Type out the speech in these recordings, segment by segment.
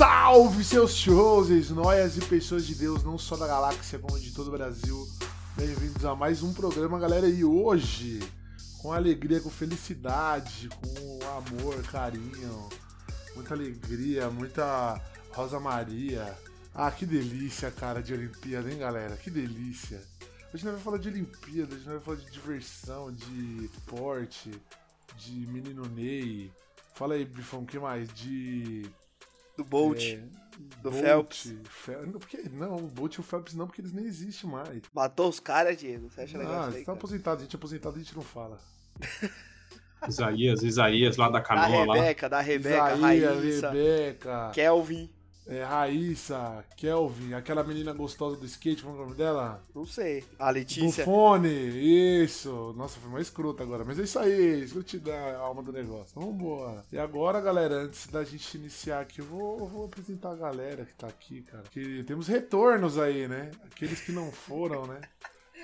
Salve seus shows, noias e pessoas de Deus, não só da galáxia, como de todo o Brasil. Bem-vindos a mais um programa, galera. E hoje, com alegria, com felicidade, com amor, carinho, muita alegria, muita Rosa Maria. Ah, que delícia, cara, de Olimpíada, hein, galera? Que delícia. Hoje nós vamos falar de Olimpíada, hoje nós vamos falar de diversão, de esporte, de menino Ney. Fala aí, Bifão, o que mais? De do Bolt. É, do Bolt, Phelps. Fel- Não, porque, não, o Bolt e o Phelps não, porque eles nem existem mais. Matou os caras, Diego. Você acha legal Ah, isso aí? você tá cara? aposentado, a gente é aposentado e a gente não fala. Isaías, Isaías lá da Da canoa lá. Rebeca, da Rebeca, Isaías, Raíssa, Rebeca, Kelvin. É, Raíssa, Kelvin, aquela menina gostosa do skate, como é o nome dela? Não sei. A Letícia. Bufone, isso. Nossa, foi mais escroto agora. Mas é isso aí, escrotidão é a alma do negócio. Vambora. E agora, galera, antes da gente iniciar aqui, eu vou, eu vou apresentar a galera que tá aqui, cara. Que temos retornos aí, né? Aqueles que não foram, né?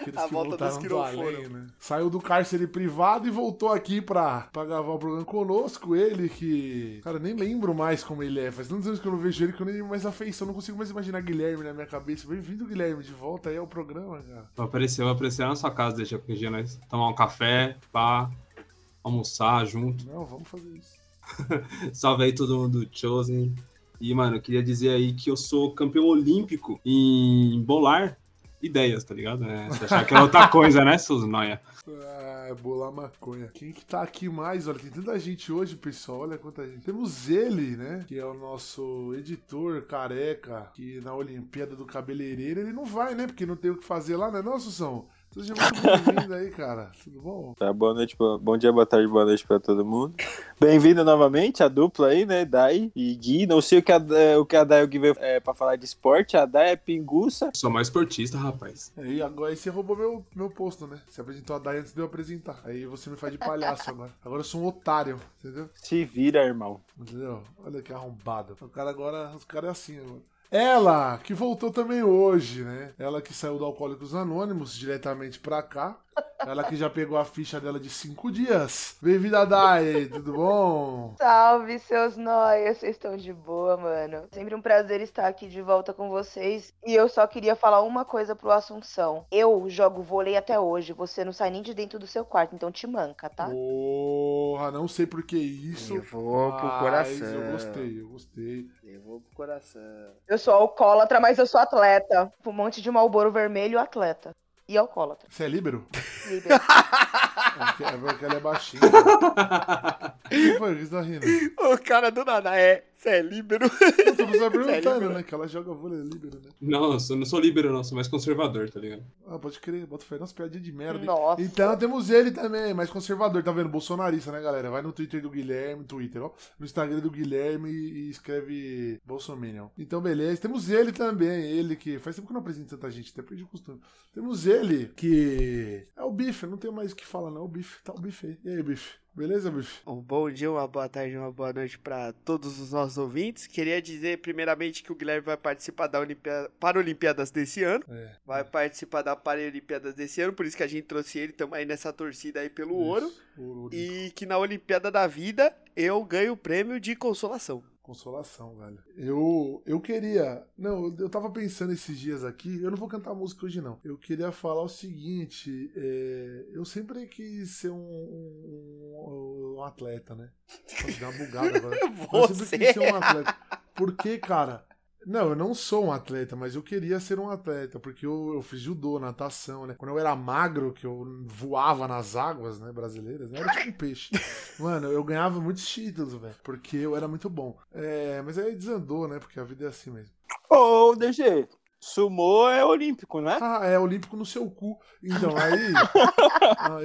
Aqueles A que volta voltaram dos que do não além, foram. né? Saiu do cárcere privado e voltou aqui pra, pra gravar o programa conosco. Ele que. Cara, eu nem lembro mais como ele é. Faz tantos anos que eu não vejo ele que eu nem lembro mais a feição. Não consigo mais imaginar Guilherme na minha cabeça. Bem-vindo, Guilherme, de volta aí ao programa, cara. Vai aparecer, na sua casa, deixa qualquer dia nós tomar um café, pá, almoçar junto. Não, vamos fazer isso. Salve aí todo mundo do Chosen. E, mano, eu queria dizer aí que eu sou campeão olímpico em bolar ideias, tá ligado? É, você achar que é outra coisa, né, seus noia? Ah, bolar maconha. Quem que tá aqui mais? Olha, tem tanta gente hoje, pessoal. Olha quanta gente. Temos ele, né? Que é o nosso editor careca, que na Olimpíada do Cabeleireiro ele não vai, né? Porque não tem o que fazer lá, né? Não, Sussão? Seja muito bem-vindo aí, cara. Tudo bom? Tá, boa noite, boa- bom dia, boa tarde, boa noite pra todo mundo. Bem-vindo novamente, a dupla aí, né, Dai e Gui. Não sei o que a, é, o que a Dai e o Gui veio é, pra falar de esporte, a Dai é pinguça. Sou mais esportista, rapaz. Aí agora aí você roubou meu, meu posto, né? Você apresentou a Dai antes de eu apresentar. Aí você me faz de palhaço agora. Agora eu sou um otário, entendeu? Se vira, irmão. Entendeu? Olha que arrombado. O cara agora, os caras é assim agora. Ela, que voltou também hoje, né? Ela que saiu do Alcoólicos Anônimos diretamente pra cá. Ela que já pegou a ficha dela de cinco dias. Bem-vinda, Dai, tudo bom? Salve, seus nóias, vocês estão de boa, mano. Sempre um prazer estar aqui de volta com vocês. E eu só queria falar uma coisa pro Assunção. Eu jogo vôlei até hoje, você não sai nem de dentro do seu quarto, então te manca, tá? Porra, não sei por que isso. Levou pro mas coração. Eu gostei, eu gostei. Levou pro coração. Eu sou alcoólatra, mas eu sou atleta. Um monte de malboro vermelho, atleta. E alcoólatra. Você é líbero? Líbero. É porque- é porque ela é baixinha. O que foi? O que você tá rindo? O cara do nada é. Você é líbero. Eu tô só perguntando, líbero? né? Que ela joga vôlei líbero, né? Não, eu não sou líbero, não, sou mais conservador, tá ligado? Ah, pode crer, bota fé nas piadinhas de merda. hein? Nossa. Então temos ele também, mais conservador, tá vendo? Bolsonarista, né, galera? Vai no Twitter do Guilherme, Twitter, ó. No Instagram do Guilherme e escreve Bolsominion. Então, beleza. Temos ele também, ele que. Faz tempo que eu não apresento tanta gente, até perdi o costume. Temos ele, que. É o Bife, não tenho mais o que falar, não. O Bife, tá o Bife aí. E aí, Bife? Beleza, Bife? Um bom dia, uma boa tarde, uma boa noite pra todos os nossos ouvintes. Queria dizer, primeiramente, que o Guilherme vai participar da Olimpíada, Paralimpíadas desse ano. É. Vai participar da Paralimpíadas desse ano, por isso que a gente trouxe ele. Aí nessa torcida aí pelo ouro. Isso, ouro. E que na Olimpíada da Vida eu ganho o prêmio de consolação. Consolação, velho. Eu, eu queria. Não, eu tava pensando esses dias aqui. Eu não vou cantar música hoje, não. Eu queria falar o seguinte: é, eu sempre quis ser um, um- um atleta, né? Nossa, deu uma bugada agora. Eu sempre Você? quis ser um atleta. Porque, cara. Não, eu não sou um atleta, mas eu queria ser um atleta, porque eu, eu fiz judô, natação, né? Quando eu era magro, que eu voava nas águas, né, brasileiras, né? Era tipo um peixe. Mano, eu ganhava muitos títulos, velho, porque eu era muito bom. É, mas aí desandou, né? Porque a vida é assim mesmo. Ô, DG, sumô é olímpico, né? Ah, é olímpico no seu cu. Então, aí.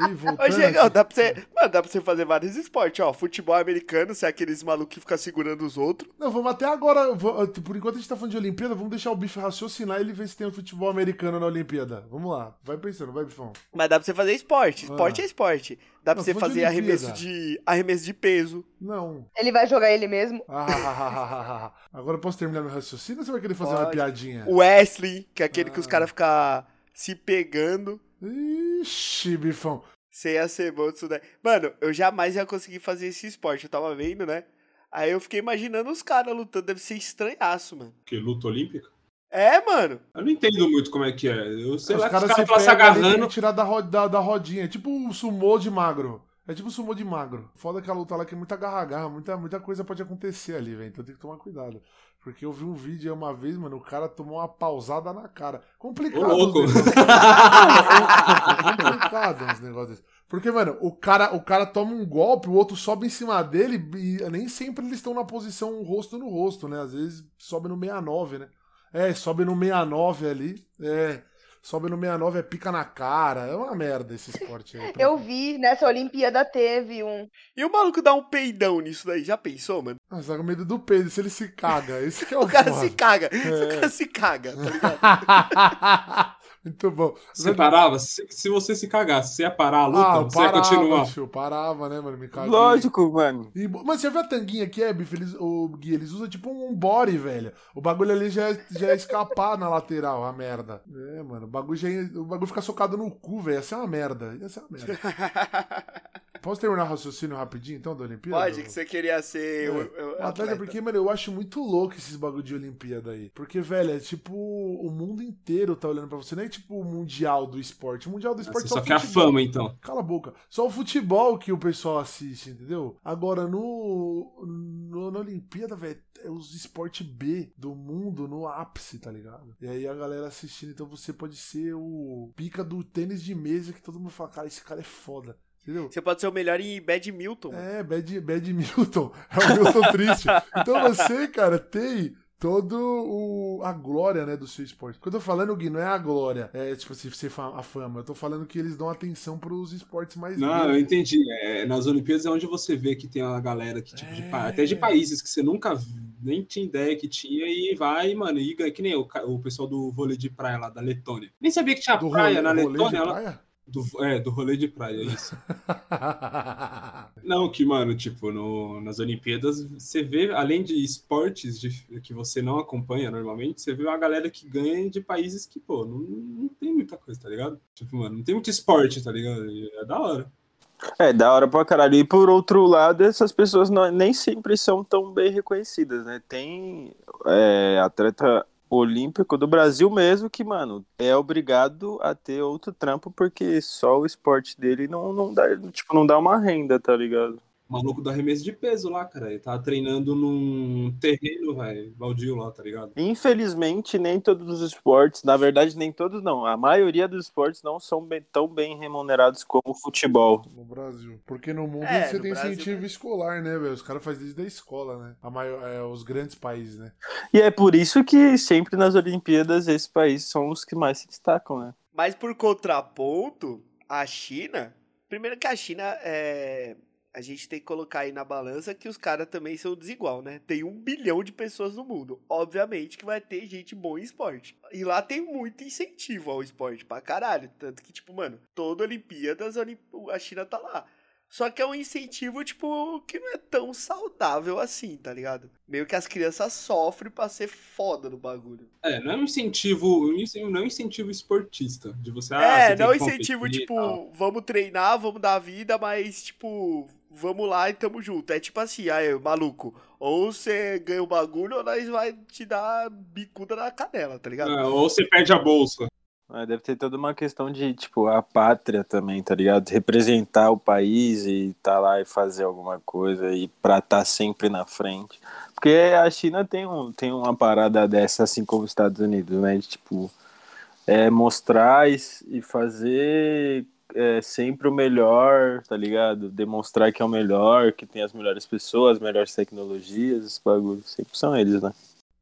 aí, voltando. Ô, Diego, dá pra, você, mano, dá pra você fazer vários esportes, ó. Futebol americano, você é aqueles malucos que ficam segurando os outros. Não, vamos até agora. Por enquanto a gente tá falando de Olimpíada, vamos deixar o bife raciocinar e ele ver se tem o futebol americano na Olimpíada. Vamos lá, vai pensando, vai, bifão. Mas dá pra você fazer esporte. Esporte Ah. é esporte. Dá pra Não, você fazer arremesso de, arremesso de peso. Não. Ele vai jogar ele mesmo? Ah, ah, ah, ah, ah, ah. Agora eu posso terminar meu raciocínio ou você vai querer fazer uma Pode. piadinha? O Wesley, que é aquele que os Ah. caras ficam se pegando. Ixi, bifão. Você ia ser bom disso daí. Mano, eu jamais ia conseguir fazer esse esporte. Eu tava vendo, né? Aí eu fiquei imaginando os caras lutando, deve ser estranhaço, mano. Que luta olímpica? É, mano. Eu não entendo muito como é que é. Eu sei Os lá que os caras caras se estão se agarrando. tirar da, ro- da, da rodinha. É tipo o sumô de magro. É tipo o sumô de magro. Foda que a luta lá que é muita garra-garra, muita, muita coisa pode acontecer ali, velho. Então tem que tomar cuidado. Porque eu vi um vídeo aí uma vez, mano, o cara tomou uma pausada na cara. Complicado. Ô, louco. os. É complicado uns negócios desses. Porque, mano, o cara, o cara toma um golpe, o outro sobe em cima dele e nem sempre eles estão na posição rosto no rosto, né? Às vezes sobe no 69, né? É, sobe no 69 ali. É. Sobe no 69 é pica na cara. É uma merda esse esporte aí. Eu vi, nessa Olimpíada teve um. E o maluco dá um peidão nisso daí, já pensou, mano? Você tá com medo do Pedro, se ele se caga. Esse que é o, O cara foda. se caga. É. O cara se caga, tá ligado? Muito bom. Você parava? Se, se você se cagasse, você ia parar a luta? Ah, você ia parava, continuar? tio, parava, né, mano? Me caguei. Lógico, mano. E, mas você viu a tanguinha que é, Bife? Eles, o Gui, eles usam tipo um body, velho. O bagulho ali já é, já é escapar na lateral, a merda. É, mano, o bagulho, já, ia- o bagulho fica socado no cu, velho. Ia ser uma merda. Ia ser uma merda. Posso terminar o raciocínio rapidinho, então, da Olimpíada? Pode, que você queria ser. É. o- o- O atleta, porque, mano, eu acho muito louco esses bagulho de Olimpíada aí. Porque, velho, é tipo, o mundo inteiro tá olhando pra você. Não é tipo o Mundial do Esporte. O Mundial do Esporte Você só só o quer a futebol. fama, então. Cala a boca. Só o futebol que o pessoal assiste, entendeu? Agora, no, no na Olimpíada, velho, é os esportes B do mundo no ápice, tá ligado? E aí a galera assistindo, então você pode ser o pica do tênis de mesa que todo mundo fala, cara, esse cara é foda. Entendeu? Você pode ser o melhor em badminton. É, Bad, Bad Milton. É o Milton triste. Então você, cara, tem todo o, a glória, né, do seu esporte. Quando eu tô falando, Gui, não é a glória, é tipo assim, ser fa- a fama. Eu tô falando que eles dão atenção pros esportes mais Não, eu entendi. É, nas Olimpíadas é onde você vê que tem uma galera que, tipo, de É. até de países que você nunca nem tinha ideia que tinha e vai, mano, e ganha. Que nem o, o pessoal do vôlei de praia lá da Letônia. Nem sabia que tinha Do praia rolê- na de Letônia. lá- praia? Do, é, do rolê de praia, é isso. Não, que, mano, tipo, no, nas Olimpíadas, você vê, além de esportes de- que você não acompanha normalmente, você vê uma galera que ganha de países que, pô, não, não tem muita coisa, tá ligado? Tipo, mano, não tem muito esporte, tá ligado? E É da hora. É, da hora pra caralho. E por outro lado, essas pessoas não- nem sempre são tão bem reconhecidas, né? Tem é, atleta olímpico do Brasil mesmo que, mano, é obrigado a ter outro trampo porque só o esporte dele não, não dá, tipo, não dá uma renda, tá ligado? Maluco do arremesso de peso lá, cara. Ele tava treinando num terreno, velho, baldio lá, tá ligado? Infelizmente, nem todos os esportes, na verdade, nem todos não, a maioria dos esportes não são bem- tão bem remunerados como o futebol. No Brasil. Porque no mundo É, você no tem Brasil incentivo escolar, né, velho? Os caras fazem desde a escola, né? A maior, é, os grandes países, né? E é por isso que sempre nas Olimpíadas esses países são os que mais se destacam, né? Mas por contraponto, a China. Primeiro que a China é. A gente tem que colocar aí na balança que os caras também são desigual, né? Tem um bilhão de pessoas no mundo. Obviamente que vai ter gente boa em esporte. E lá tem muito incentivo ao esporte pra caralho. Tanto que, tipo, mano, toda Olimpíadas a China tá lá. Só que é um incentivo, tipo, que não é tão saudável assim, tá ligado? Meio que as crianças sofrem pra ser foda no bagulho. É, não é um incentivo, não é um incentivo esportista, de você, ah, é, você tem não que incentivo, competir e tipo, vamos treinar, vamos dar vida, mas, tipo, vamos lá e tamo junto. É tipo assim, aí, maluco, ou você ganha o bagulho ou nós vai te dar bicuda na canela, tá ligado? É, ou você perde a bolsa. É, deve ter toda uma questão de, tipo, a pátria também, tá ligado? Representar o país e tá lá e fazer alguma coisa e pra estar sempre na frente. Porque a China tem, um, tem uma parada dessa, assim como os Estados Unidos, né? De, tipo, é, mostrar e, e fazer é, sempre o melhor, tá ligado? Demonstrar que é o melhor, que tem as melhores pessoas, as melhores tecnologias, esses bagulhos. Sempre são eles, né?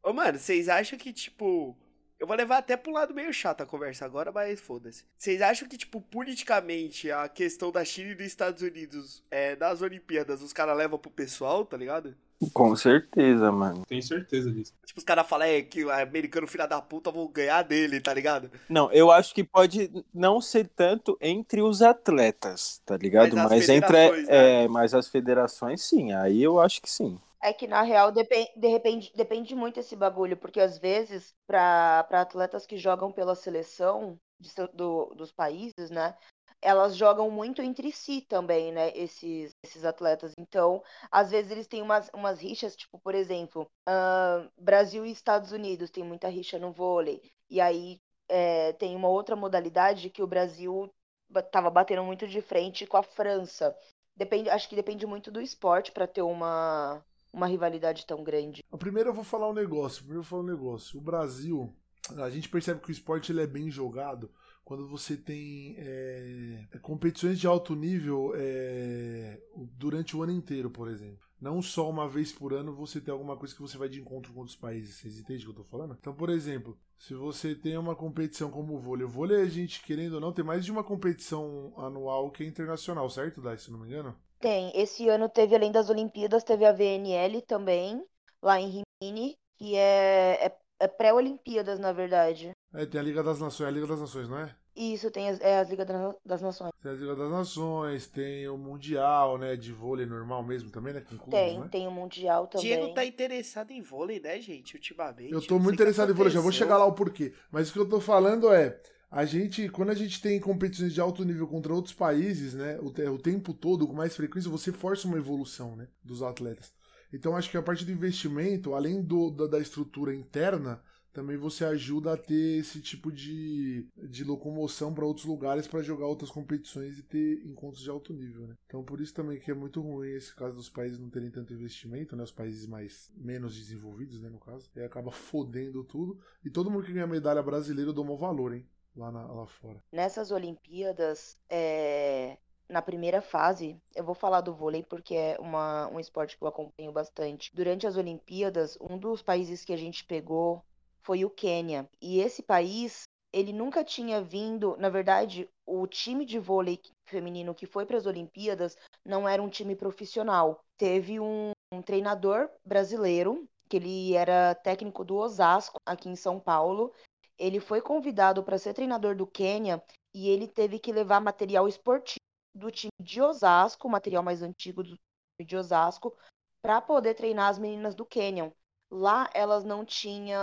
Ô, mano, vocês acham que, tipo. Eu vou levar até pro lado meio chato a conversa agora, mas foda-se. Vocês acham que, tipo, politicamente, a questão da China e dos Estados Unidos é, nas Olimpíadas, os caras levam pro pessoal, tá ligado? Com certeza, mano. Tenho certeza disso. Tipo, os caras falam é, que o americano filha da puta vão ganhar dele, tá ligado? Não, eu acho que pode não ser tanto entre os atletas, tá ligado? Mas as Mas, entre né? é, mas as federações sim, aí eu acho que sim. É que na real depen- de repente, depende muito esse bagulho, porque às vezes, para atletas que jogam pela seleção de do- dos países, né? Elas jogam muito entre si também, né? Esses, esses atletas. Então, às vezes eles têm umas, umas rixas, tipo, por exemplo, uh, Brasil e Estados Unidos tem muita rixa no vôlei. E aí é, tem uma outra modalidade que o Brasil estava batendo muito de frente com a França. Depende, acho que depende muito do esporte para ter uma, uma rivalidade tão grande. Primeiro eu vou falar um negócio. Primeiro eu vou falar um negócio. O Brasil, a gente percebe que o esporte ele é bem jogado quando você tem é, competições de alto nível é, durante o ano inteiro, por exemplo. Não só uma vez por ano você tem alguma coisa que você vai de encontro com outros países. Vocês entendem o que eu tô falando? Então, por exemplo, se você tem uma competição como o vôlei, o vôlei a gente, querendo ou não, tem mais de uma competição anual que é internacional, certo, Dai, se não me engano? Tem. Esse ano teve, além das Olimpíadas, teve a VNL também, lá em Rimini, que é, é, é pré-Olimpíadas, na verdade. É, tem a Liga das Nações, é a Liga das Nações, não é? Isso, tem as, é, as Ligas das Nações. Tem as Ligas das Nações, tem o Mundial, né, de vôlei normal mesmo também, né? Clubes, tem, né? tem o Mundial também. Diego tá interessado em vôlei, né, gente, ultimamente. Eu tô muito interessado em vôlei, já vou chegar lá o porquê. Mas o que eu tô falando é, a gente, quando a gente tem competições de alto nível contra outros países, né, o, o tempo todo, com mais frequência, você força uma evolução, né, dos atletas. Então acho que a parte do investimento, além do, da, da estrutura interna, também você ajuda a ter esse tipo de, de locomoção para outros lugares para jogar outras competições e ter encontros de alto nível, né? Então por isso também que é muito ruim esse caso dos países não terem tanto investimento, né? Os países mais menos desenvolvidos, né, no caso, e acaba fodendo tudo e todo mundo que ganha medalha brasileira dá um valor, hein? Lá, na, lá fora. Nessas Olimpíadas, é, na primeira fase, eu vou falar do vôlei porque é uma, um esporte que eu acompanho bastante. Durante as Olimpíadas, um dos países que a gente pegou foi o Quênia. E esse país, ele nunca tinha vindo, na verdade, o time de vôlei feminino que foi para as Olimpíadas não era um time profissional. Teve um, um treinador brasileiro, que ele era técnico do Osasco, aqui em São Paulo. Ele foi convidado para ser treinador do Quênia e ele teve que levar material esportivo do time de Osasco, o material mais antigo do time de Osasco, para poder treinar as meninas do Quênia. Lá elas não tinham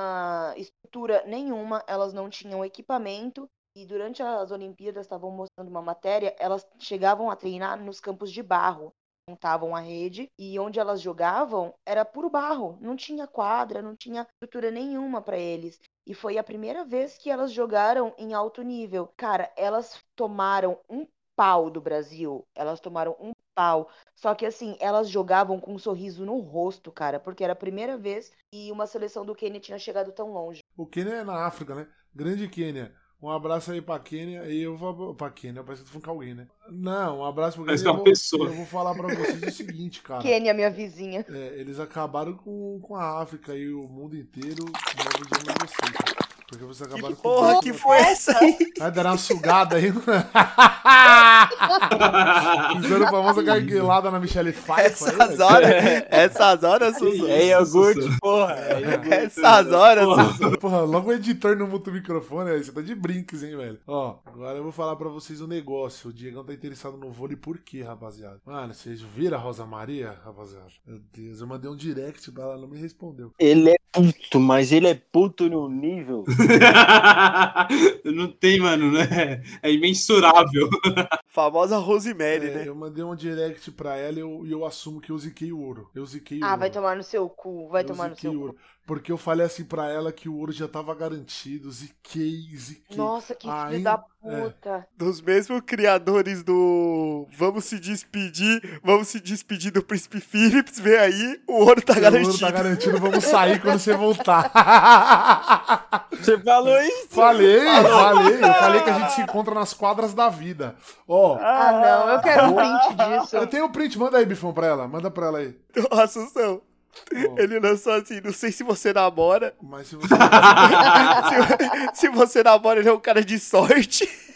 estrutura nenhuma, elas não tinham equipamento e durante as Olimpíadas estavam mostrando uma matéria, elas chegavam a treinar nos campos de barro, montavam a rede e onde elas jogavam era puro barro, não tinha quadra, não tinha estrutura nenhuma para eles. E foi a primeira vez que elas jogaram em alto nível. Cara, elas tomaram um pau do Brasil. Elas tomaram um pau. Só que assim, elas jogavam com um sorriso no rosto, cara, porque era a primeira vez que uma seleção do Quênia tinha chegado tão longe. O Quênia é na África, né? Grande Quênia. Um abraço aí pra Quênia e eu vou pra Quênia, parece que tu foi com alguém, né? Não, um abraço pra Quênia. É uma pessoa. Eu vou falar pra vocês o seguinte, cara. Quênia, minha vizinha. É, eles acabaram com, com a África e o mundo inteiro. Vocês, cara. Porque vocês acabaram que porra com que foi essa aí? Vai dar uma sugada aí. Fizeram a famosa garguelada na Michelle Pfeiffer. Essas horas, essas horas, Suzu. É iogurte, porra. É essas horas, Suzu. Porra, logo o editor não muta o microfone, aí você tá de brinques, hein, velho. Ó, agora eu vou falar pra vocês um negócio. O Diegão tá interessado no vôlei por quê, rapaziada? Mano, vocês viram a Rosa Maria, rapaziada? Meu Deus, eu mandei um direct pra ela, não me respondeu. Ele é puto, mas ele é puto no nível não tem, mano, né? É imensurável. Famosa Rosemary, é, né? Eu mandei um direct pra ela e eu, eu assumo que eu ziquei o ouro. Eu ziquei ah, ouro. vai tomar no seu cu, vai eu tomar no seu ouro. cu. Porque eu falei assim pra ela que o ouro já tava garantido, ziquei, ziquei. Nossa, que Aí, filho da é. puta. É. Dos mesmos criadores do Vamos se despedir, vamos se despedir do Príncipe Philips, vem aí, o ouro tá o garantido. O ouro tá garantido, vamos sair quando você voltar. Você falou isso? Falei, falei. Eu falei que a gente se encontra nas quadras da vida. Ó. Oh, ah, não, eu quero um print disso. Eu tenho o um print, manda aí, Bifão, pra ela. Manda pra ela aí. Nossa, Assunção. Ele lançou assim, não sei se você namora. Mas se você. se, se você namora, ele é um cara de sorte.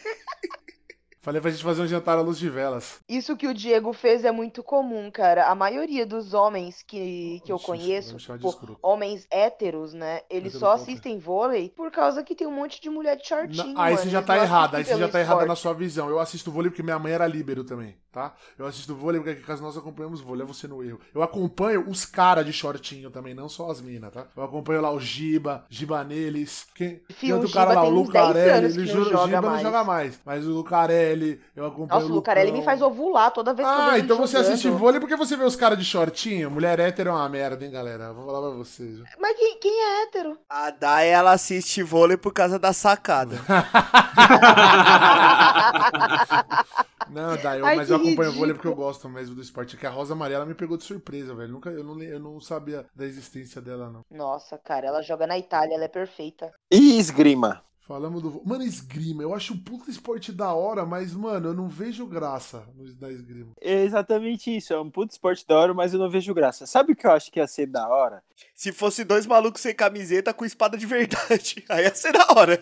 Falei pra gente fazer um jantar à luz de velas. Isso que o Diego fez é muito comum, cara. A maioria dos homens que, que eu conheço, tipo, homens héteros, né? Eles só assistem vôlei por causa que tem um monte de mulher de shortinho. Não, aí você já tá errada, aí você já tá errada na sua visão. Eu assisto vôlei porque minha mãe era líbero também. Tá? Eu assisto vôlei porque aqui em casa nós acompanhamos vôlei, é você no erro. Eu acompanho os caras de shortinho também, não só as minas, tá? Eu acompanho lá o Giba, Giba neles. Quem, Fio, o cara Giba lá, o tem uns 10 Lucarelli. Ele que não jura, o joga Giba não mais. joga mais. Mas o Lucarelli, eu acompanho Nossa, o Lucarelli me faz ovular toda vez que eu Ah, então você assiste vôlei porque você vê os caras de shortinho? Mulher hétero é uma merda, hein, galera? Vou falar pra vocês. Mas quem, quem é hétero? A Dai, ela assiste vôlei por causa da sacada. Não, dá, eu, Ai, mas eu acompanho ridículo. vôlei porque eu gosto mesmo do esporte. É que a Rosa Amarela me pegou de surpresa, velho. Nunca, eu, não, eu não sabia da existência dela, não. Nossa, cara, ela joga na Itália, ela é perfeita. E esgrima? Falamos do. Mano, esgrima. Eu acho um puta esporte da hora, mas, mano, eu não vejo graça no, na esgrima. É exatamente isso. É um puto esporte da hora, mas eu não vejo graça. Sabe o que eu acho que ia ser da hora? Se fosse dois malucos sem camiseta com espada de verdade, aí ia ser da hora.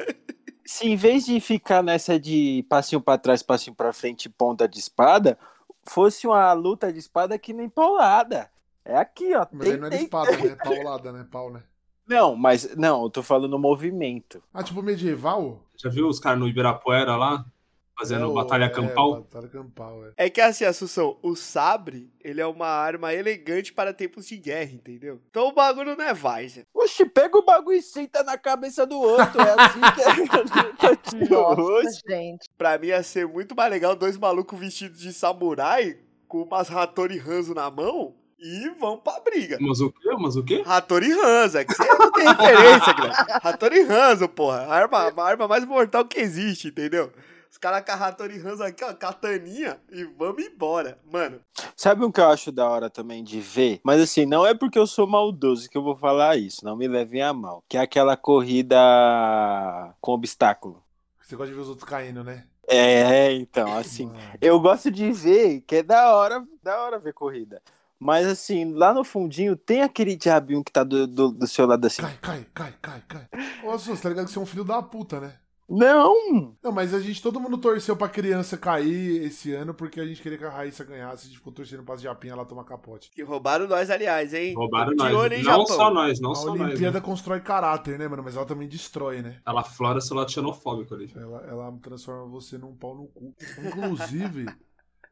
Se em vez de ficar nessa de passinho pra trás, passinho pra frente, e ponta de espada, fosse uma luta de espada que nem paulada. É aqui, ó. Mas Tem- aí não é de tem- espada, né? Paulada, né? Pau, né? Não, mas não, eu tô falando movimento. Ah, tipo medieval? Já viu os caras no Ibirapuera lá? Fazendo É o- batalha é, campal? batalha campal, é. É que assim, Assunção, o sabre, ele é uma arma elegante para tempos de guerra, entendeu? Então o bagulho não é várzea. Oxi, pega o bagulho e senta na cabeça do outro. É assim que é. Nossa, gente. Pra mim ia ser muito mais legal dois malucos vestidos de samurai, com umas Hattori Hanzo na mão, e vão pra briga. Mas o quê? Mas o quê? Hattori Hanzo, é que você não tem referência, Guilherme. Hattori Hanzo, porra. A arma, a arma mais mortal que existe, entendeu? Os caras com a Hattori Hanzo aqui, ó, kataninha, e vamos embora. Mano, Sabe um que eu acho da hora também de ver? Mas assim, não é porque eu sou maldoso que eu vou falar isso, não me levem a mal. Que é aquela corrida com obstáculo. Você gosta de ver os outros caindo, né? É, então, assim. Mano. Eu gosto de ver, que é da hora, da hora ver corrida. Mas assim, lá no fundinho tem aquele diabinho que tá do, do, do seu lado assim. Cai, cai, cai, cai, cai. Ô, Assus, tá ligado que você é um filho da puta, né? Não! Não, mas a gente, todo mundo torceu pra criança cair esse ano porque a gente queria que a Raíssa ganhasse. A gente ficou torcendo pra Japinha ela tomar capote. que roubaram nós, aliás, hein? Roubaram De olho, hein, nós. Não Japão? só nós, não a só nós. Olimpíada né? constrói caráter, né, mano? Mas ela também destrói, né? Ela flora seu lado xenofóbico ali. Ela, ela transforma você num pau no cu. Inclusive,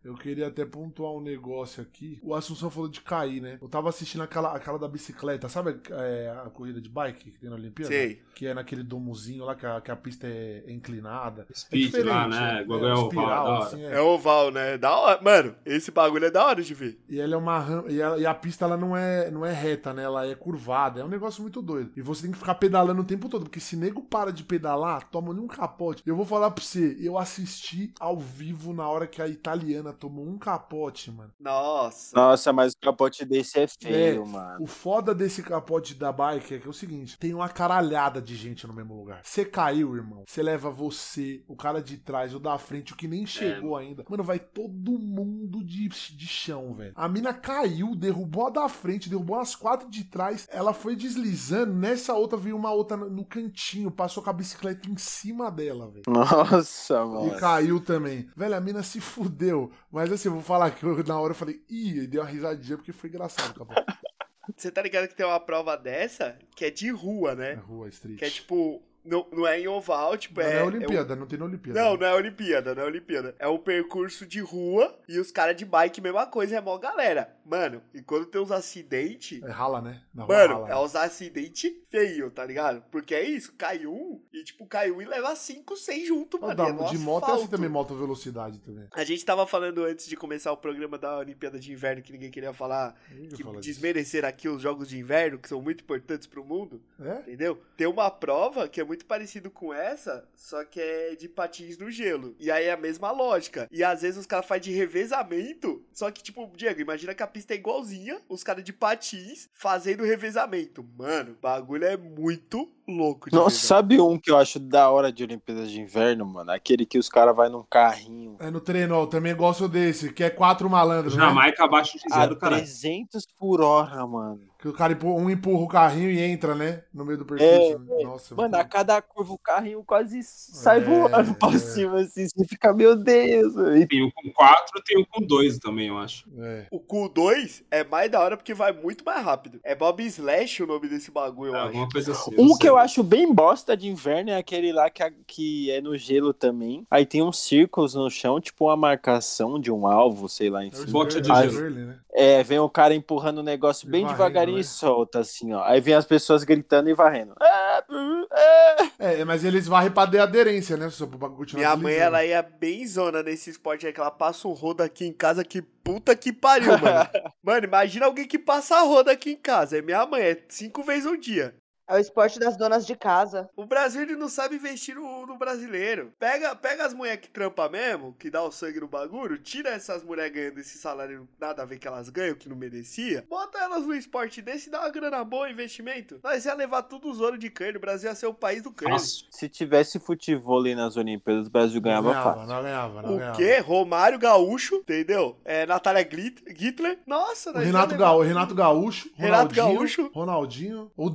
eu queria até pontuar um negócio aqui. O Assunção falou de cair, né? Eu tava assistindo aquela, aquela da bicicleta, sabe é, a corrida de bike que tem na Olimpíada? Sei. Que é naquele domozinho lá, que a, que a pista é, é inclinada. Speed é lá, diferente, né? É, Igual é é oval, espiral, hora. assim, é. É oval, né? Da hora. Mano, esse bagulho é da hora de ver. E ela é uma ram- e, ela- e a pista ela não é, não é reta, né? Ela é curvada. É um negócio muito doido. E você tem que ficar pedalando o tempo todo, porque se nego para de pedalar, toma um capote. Eu vou falar pra você, eu assisti ao vivo na hora que a italiana tomou um capote, mano. Nossa. Nossa, mas o capote desse é feio, É, mano. O foda desse capote da bike é que é o seguinte: tem uma caralhada de gente no mesmo lugar. Você caiu, irmão. Você leva você, o cara de trás, o da frente, o que nem chegou ainda. Mano, vai todo mundo de, de chão, velho. A mina caiu, derrubou a da frente, derrubou as quatro de trás. Ela foi deslizando. Nessa outra veio uma outra no cantinho, passou com a bicicleta em cima dela, velho. Nossa, E mano. caiu também. Velho, a mina se fudeu. Mas assim, eu vou falar que eu, na hora eu falei, ih, e deu uma risadinha porque foi engraçado, acabou. Você tá ligado que tem uma prova dessa que é de rua, É né? rua, street. Que é tipo. Não, não é em oval, tipo, Não é. é é um- Olimpíada, não tem na Olimpíada. Não, não é Olimpíada, não é Olimpíada. É um percurso de rua e os caras de bike, mesma coisa, é mó galera. Mano, e quando tem uns acidentes. É rala, né? Rua Mano, rala, é né? uns acidentes feios, tá ligado? Porque é isso, cai um e, tipo, cai um e leva cinco, seis junto, mano. dá- é de moto é assim também, moto velocidade também. A gente tava falando antes de começar o programa da Olimpíada de Inverno que ninguém queria falar, Ninguém que fala disso. desmerecer aqui os jogos de inverno, que são muito importantes pro mundo. É? Entendeu? Tem uma prova que é muito parecido com essa, só que é de patins no gelo. E aí é a mesma lógica. E às vezes os caras fazem de revezamento, só que, tipo, Diego, imagina que a pista é igualzinha, os caras de patins fazendo revezamento. Mano, o bagulho é muito louco. de ver, sabe um que eu acho da hora de Olimpíadas de Inverno, mano? Aquele que os caras vão num carrinho É no treino, ó, eu também gosto desse, que é quatro malandros, né? Jamaica abaixo de zero, cara. 300 por hora, mano. Que o cara empurra, um empurra o carrinho e entra, né? No meio do percurso. É, Nossa, Mano, muito- a cada curva o carrinho quase sai É, voando pra é. cima, assim. Você fica, meu Deus. Tem um com quatro, tem um com dois também, eu acho. É. O Q2 é mais da hora porque vai muito mais rápido. É Bob Slash o nome desse bagulho, eu É, acho. alguma coisa assim. Um não que eu eu acho bem bosta de inverno é aquele lá que, a- que é no gelo também. Aí tem uns círculos no chão, tipo uma marcação de um alvo, sei lá, É enfim. Bote de Sverli, gelo. Né? É, vem o cara empurrando o negócio E bem varrendo, devagarinho né? e solta, assim, ó. Aí vem as pessoas gritando e varrendo. Bu, ah. É, mas eles varrem pra ter aderência, né? Só bagulho continuar Minha mãe, ela ia bem zona nesse esporte aí, que ela passa um rodo aqui em casa, que puta que pariu, mano. mano, imagina alguém que passa a roda aqui em casa. É minha mãe, é cinco vezes ao dia. É o esporte das donas de casa. O Brasil, ele não sabe investir no, no brasileiro. Pega, pega as mulheres que trampa mesmo, que dá o sangue no bagulho, tira essas mulheres ganhando esse salário nada a ver que elas ganham, que não merecia, bota elas no esporte desse e dá uma grana boa, investimento. Nós ia levar tudo os ouro de cano, o Brasil ia ser o país do cano. Se tivesse futebol nas Olimpíadas, o Brasil Não ganhava ganhava, fácil. não ganhava, não O ganhava. quê? Romário Gaúcho, entendeu? É, Natália Hitler. Nossa, O nós ia Renato, levar- Gaú, Renato Gaúcho, Renato Ronaldinho, Gaúcho. Ronaldinho, o, o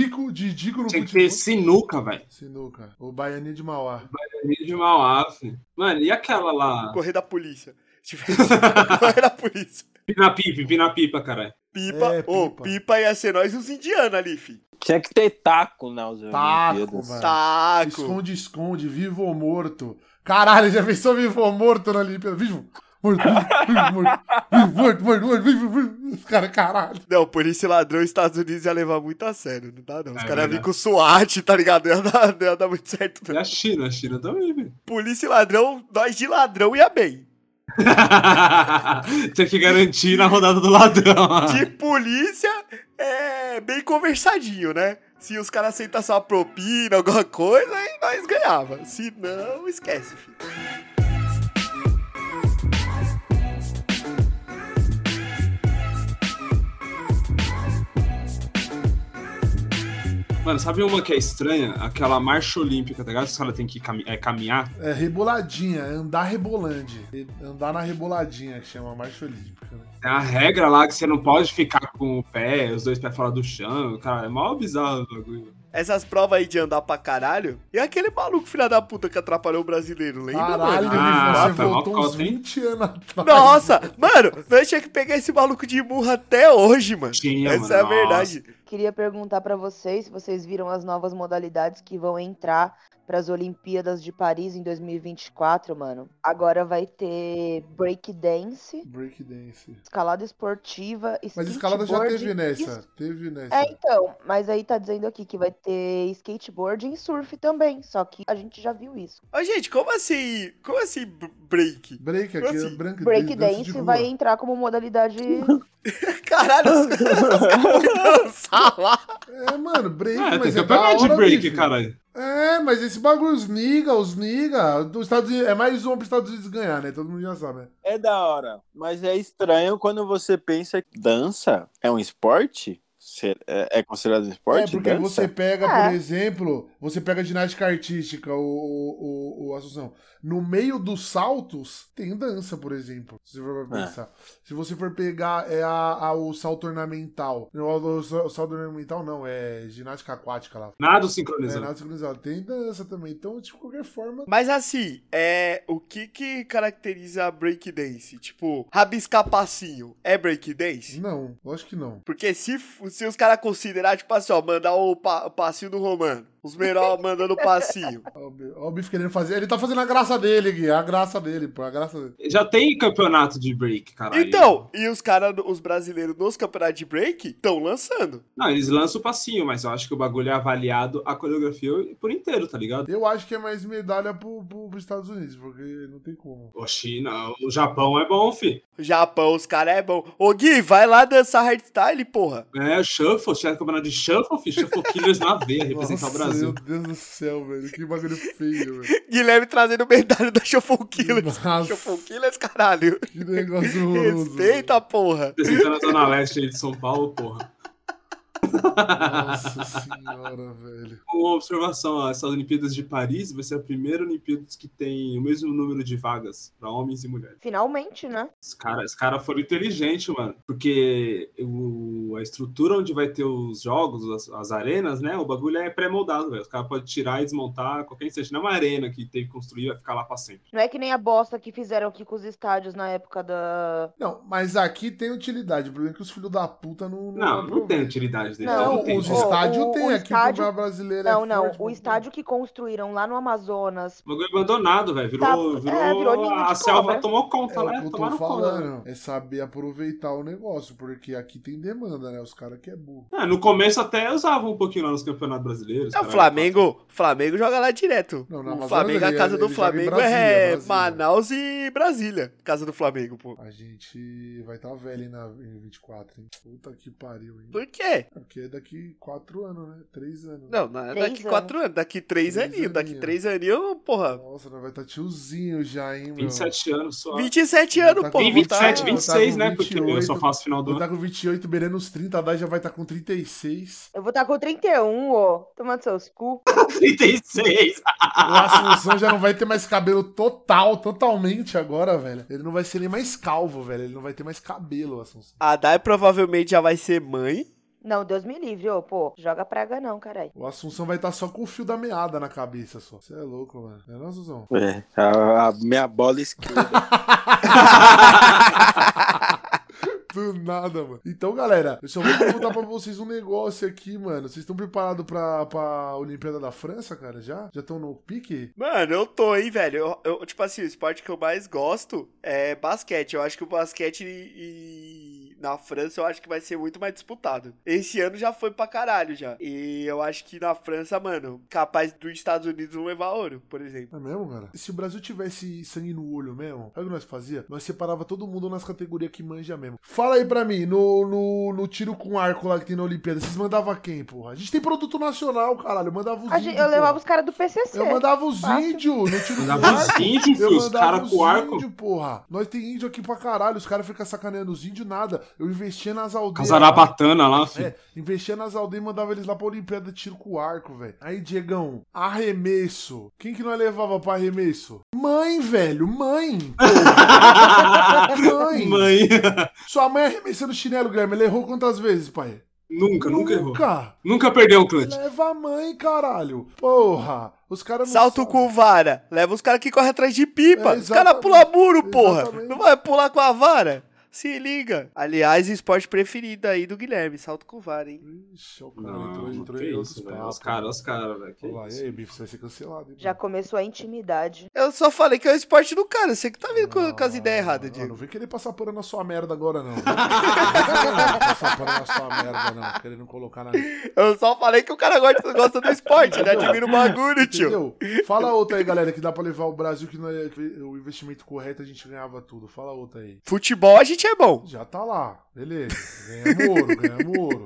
Didico, Didico no Tinha que futebol. ter sinuca, velho. Sinuca, o Baianinho de Mauá. De Mauá, filho. Mano, e aquela lá? Correr da polícia. Se tivesse correr da polícia. Pina pipa, pina pipa, caralho. Pipa, É, ô, pipa. pipa ia ser nós e os indianos ali, fi. Tinha que ter taco nas Taco, mano. Taco. Esconde, esconde, vivo ou morto. Caralho, já pensou vivo ou morto na Olimpíada? Vivo, morto, morto, morto, morto, morto, vivo. Os caras, caralho. Não, polícia e ladrão, os Estados Unidos ia levar muito a sério, não dá não. Os É caras iam vir verdade. com SWAT, tá ligado? Não ia dar, não ia dar muito certo, E não. a China, a China também, velho. Polícia e ladrão, nós de ladrão ia bem. Tinha que garantir na rodada do ladrão. De polícia, é bem conversadinho, né? Se os caras aceitassem uma propina, alguma coisa, aí nós ganhava. Se não, esquece, filho. Mano, sabe uma que é estranha? Aquela marcha olímpica, tá ligado? Os caras têm que cami- é, caminhar. É reboladinha, é andar rebolande. Andar na reboladinha, que chama marcha olímpica, né? Tem uma regra lá que você não pode ficar com o pé, os dois pés fora do chão. Cara, é mó bizarro o bagulho. Essas provas aí de andar pra caralho. E aquele maluco filha da puta que atrapalhou o brasileiro, lembra? Caralho, mano? Ah, você foi mó voltou uns cota, hein? 20 anos atrás. Nossa, mano, nós tinha que pegar esse maluco de murra até hoje, mano. Tinha, Essa mano, é a nossa. verdade. Queria perguntar pra vocês se vocês viram as novas modalidades que vão entrar para as Olimpíadas de Paris em 2024, mano. Agora vai ter breakdance, Breakdance. escalada esportiva, Mas escalada já teve e nessa. Teve nessa. É, então, mas aí tá dizendo aqui que vai ter skateboard e surf também, só que a gente já viu isso. Ô, gente, como assim? Como assim break? Break aqui, Assim, é Breakdance rua. vai entrar como modalidade. Caralho, os caras vão dançar lá. É, mano, break, É, tem mas é da hora, de break, bicho. caralho. É, mas esse bagulho, os niga, os niga, dos Estados Unidos, é mais um para os Estados Unidos ganhar, né? Todo mundo já sabe, né? É da hora, mas é estranho quando você pensa que dança é um esporte? É é considerado esporte? é, porque dança? você pega, É. por exemplo, você pega ginástica artística, o, o, o, Assunção. No meio dos saltos, tem dança, por exemplo. Se você for É. pensar. Se você for pegar é a, a- o salto ornamental. Não, o, o salto ornamental não, é ginástica aquática lá. Nada É, sincronizado. nada sincronizado. Tem dança também. Então, de qualquer forma. Mas assim, é, o que que caracteriza breakdance? Tipo, rabiscar passinho é breakdance? Não, lógico que não. Porque se, se os caras considerar, tipo assim, ó, mandar o, pa- o passinho do Romano, os menores mandando o passinho. Ó, o o Bife querendo fazer. Ele tá fazendo a graça dele, Gui. A graça dele, pô. A graça dele. Já tem campeonato de break, caralho. Então, e os caras, os brasileiros nos campeonatos de break, estão lançando. Não, eles lançam o passinho, mas eu acho que o bagulho é avaliado a coreografia por inteiro, tá ligado? Eu acho que é mais medalha pro, pro, pros Estados Unidos, porque não tem como. O China, o Japão é bom, fi. Japão, os caras é bom. Ô Gui, vai lá dançar hardstyle, porra. É, o Shuffle, tinha campeonato de Shuffle, fi. Shuffle Killers na veia, representar o Nossa, Brasil. Meu Deus do céu, velho. Que bagulho feio, velho. Guilherme trazendo medalha da Shuffle Killers. Nossa. Shuffle Killers, caralho. Que negócio horroroso. Respeita, porra. Representando a Zona Leste aí de São Paulo, porra. Nossa senhora, velho. Uma observação, ó, essas Olimpíadas de Paris vai ser a primeira Olimpíadas que tem o mesmo número de vagas pra homens e mulheres. Finalmente, né? Os caras os cara foram inteligentes, mano. Porque o, a estrutura onde vai ter os jogos, as, as arenas, né? O bagulho é pré-moldado, velho. Os caras podem tirar e desmontar qualquer instante. Não é uma arena que teve que construir vai ficar lá pra sempre. Não é que nem a bosta que fizeram aqui com os estádios na época da. Não, mas aqui tem utilidade. O problema é que os filhos da puta não. Não, não tem aproveitam. utilidade. Cidade dele. Não, Não, tem. os o- estádios o- tem o aqui, estádio- o problema brasileiro é Não, não. forte, O estádio que construíram lá no Amazonas. O bagulho abandonado, velho. Virou, Tá- virou, é, virou A selva cobra. tomou conta, É o né? que eu tô Tomaram conta. falando. É saber aproveitar o negócio, porque aqui tem demanda, né? Os caras que é burro. É, no começo até usavam um pouquinho lá nos campeonatos brasileiros. É, o. Flamengo, Flamengo joga lá direto. Não, na o Flamengo, a ele- casa do Flamengo Brasília, é Brasília. Manaus e Brasília. Casa do Flamengo, pô. A gente vai estar tá velho hein, na, em 24, hein? Puta que pariu, hein? Por quê? Porque é daqui 4 anos, né? 3 anos. Não, não é Três daqui anos. quatro anos, daqui três, Três aninhos. Daqui três aninhos, porra. Nossa, vai estar tá tiozinho já, hein, meu? 27 anos só. 27 Tá anos, com pô. Tem vou tá- 27, tá 26, com né? Porque eu 28. só faço final do Vou ano. estar com 28, beirando os 30, a Dai já vai estar com 36. Eu vou estar com 31, ó. Tomando seus cu. 36. O Assunção já não vai ter mais cabelo total, totalmente agora, velho. Ele não vai ser nem mais calvo, velho. Ele não vai ter mais cabelo, o Assunção. A Dai provavelmente já vai ser mãe. Não, Deus me livre, ô. Pô, joga praga não, caralho. O Assunção vai estar só com o fio da meada na cabeça só. Você é louco, mano. É não, Assunção? É, a, a minha bola esquerda. Do nada, mano. Então, galera, eu só vou perguntar pra vocês um negócio aqui, mano. Vocês estão preparados pra, pra Olimpíada da França, cara? Já? Já estão no pique? Mano, eu tô, hein, velho. Eu, eu- tipo assim, o esporte que eu mais gosto é basquete. Eu acho que o basquete e, e na França eu acho que vai ser muito mais disputado. Esse ano já foi pra caralho já. E eu acho que na França, mano, capaz dos Estados Unidos não levar ouro, por exemplo. É mesmo, cara? Se o Brasil tivesse sangue no olho mesmo, sabe o que nós fazia? Nós separava todo mundo nas categorias que manja mesmo. Fala aí pra mim, no, no, no tiro com arco lá que tem na Olimpíada, vocês mandavam quem, porra? A gente tem produto nacional, caralho. Eu mandava os A índios. eu levava os caras do PCC. Eu mandava os Fácil. índios no tiro com Mandava os arco. índios, Eu filho, os mandava caras os com o arco. porra. Nós tem índio aqui pra caralho. Os caras ficam sacaneando os índios, nada. Eu investia nas aldeias. lá. Casarabatana lá, filho. É, investia nas aldeias e mandava eles lá pra Olimpíada de tiro com arco, velho. Aí, Diegão, arremesso. Quem que nós levava pra arremesso? Mãe, velho, mãe. mãe. Mãe. Sua mãe arremessando chinelo, Guilherme. Ele errou quantas vezes, pai? nunca, nunca errou. Nunca. Nunca perdeu o clutch. Leva a mãe, caralho. Porra. Os caras não Salto sabem. com vara. Leva os caras que correm atrás de pipa. É, os caras pulam muro, porra. Exatamente. Não vai pular com a vara. Se liga. Aliás, esporte preferido aí do Guilherme. Salto com vara, hein? Ixi, o cara Não, entrou, não entrou em outros isso, velho. papos. Os caras, os caras, velho. isso. e aí, Bife, você vai ser cancelado. hein, Já mano? começou a intimidade. Eu só falei que é o esporte do cara. Você que tá vindo com, com as Não, ideias erradas, Não, Diego. não vem querer passar pano na sua merda agora, não. Não passar pano na sua merda, não. Querendo colocar na. Eu só falei que o cara gosta, gosta do esporte, né? Admira o bagulho, tio. Entendeu? Fala outra aí, galera, que dá pra levar o Brasil, que, não é- que o investimento correto a gente ganhava tudo. Fala outra aí. Futebol a gente é bom. Já tá lá, beleza. Ganhamos ouro, ganhamos ouro.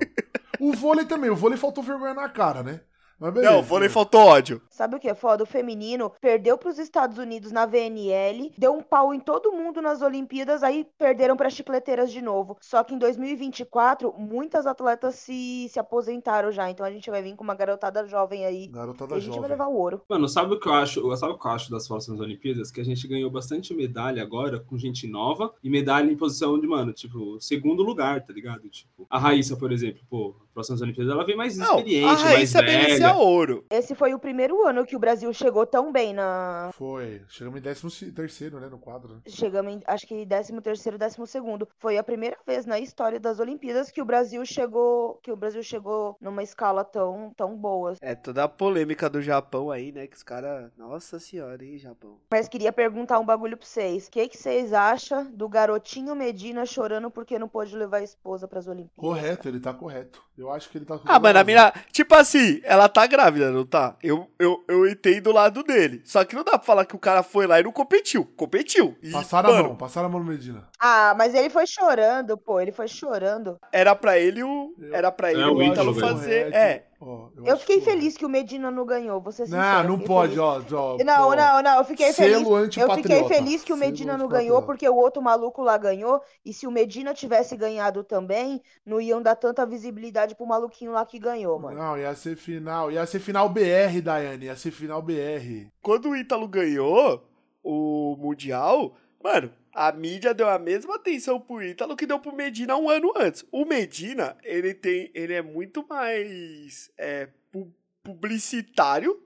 O vôlei também, o vôlei faltou vergonha na cara, né? Mas beleza. Não, o vôlei faltou ódio. Sabe o que é foda? O feminino perdeu pros Estados Unidos na VNL, deu um pau em todo mundo nas Olimpíadas, aí perderam para chicleteiras de novo. Só que em 2024, muitas atletas se, se aposentaram já, então a gente vai vir com uma garotada jovem aí. Garotada E a gente vai jovem. levar o ouro. Mano, sabe o que eu acho? Sabe o que eu acho das próximas Olimpíadas? Que a gente ganhou bastante medalha agora com gente nova e medalha em posição de, mano, tipo, segundo lugar, tá ligado? Tipo, a Raíssa, por exemplo, pô, próximas Olimpíadas ela vem mais Não, experiente, a mais Raíssa merecia velha. ouro. Esse foi o primeiro ano que o Brasil chegou tão bem na. Foi. Chegamos em 13 terceiro, né, no quadro. né? Chegamos em, acho que 13 terceiro, 12 segundo. Foi a primeira vez na história das Olimpíadas que o Brasil chegou, que o Brasil chegou numa escala tão, tão boa. É toda a polêmica do Japão aí, né? Que os caras. Nossa senhora, hein, Japão. Mas queria perguntar um bagulho pra vocês. O que, que vocês acham do garotinho Medina chorando porque não pôde levar a esposa pras Olimpíadas? Correto, ele tá correto. Eu acho que ele tá Ah, mas a mina. Tipo assim, ela tá grávida, não tá? Eu, eu, eu entendo o lado dele. Só que não dá pra falar que o cara foi lá e não competiu. Competiu. E, Passaram a mano, mão, passaram a mão no Medina. Ah, mas ele foi chorando, pô. Ele foi chorando. Era pra ele o. Era pra ele É, o Ítalo fazer. Correto. É. Ó, Eu acho fiquei que- feliz que o Medina não ganhou. Sincero. Não, eu não pode, ó. ó, Não, ó. não, não. Eu fiquei Selo feliz. Eu fiquei feliz que o Medina não ganhou, porque o outro maluco lá ganhou. E se o Medina tivesse ganhado também, não iam dar tanta visibilidade pro maluquinho lá que ganhou, mano. Não, ia ser final. Ia ser final BR, Daiane. Ia ser final BR. Quando o Ítalo ganhou o Mundial, mano, a mídia deu a mesma atenção pro Ítalo que deu pro Medina um ano antes. O Medina, ele tem. Ele é muito mais é, pu- publicitário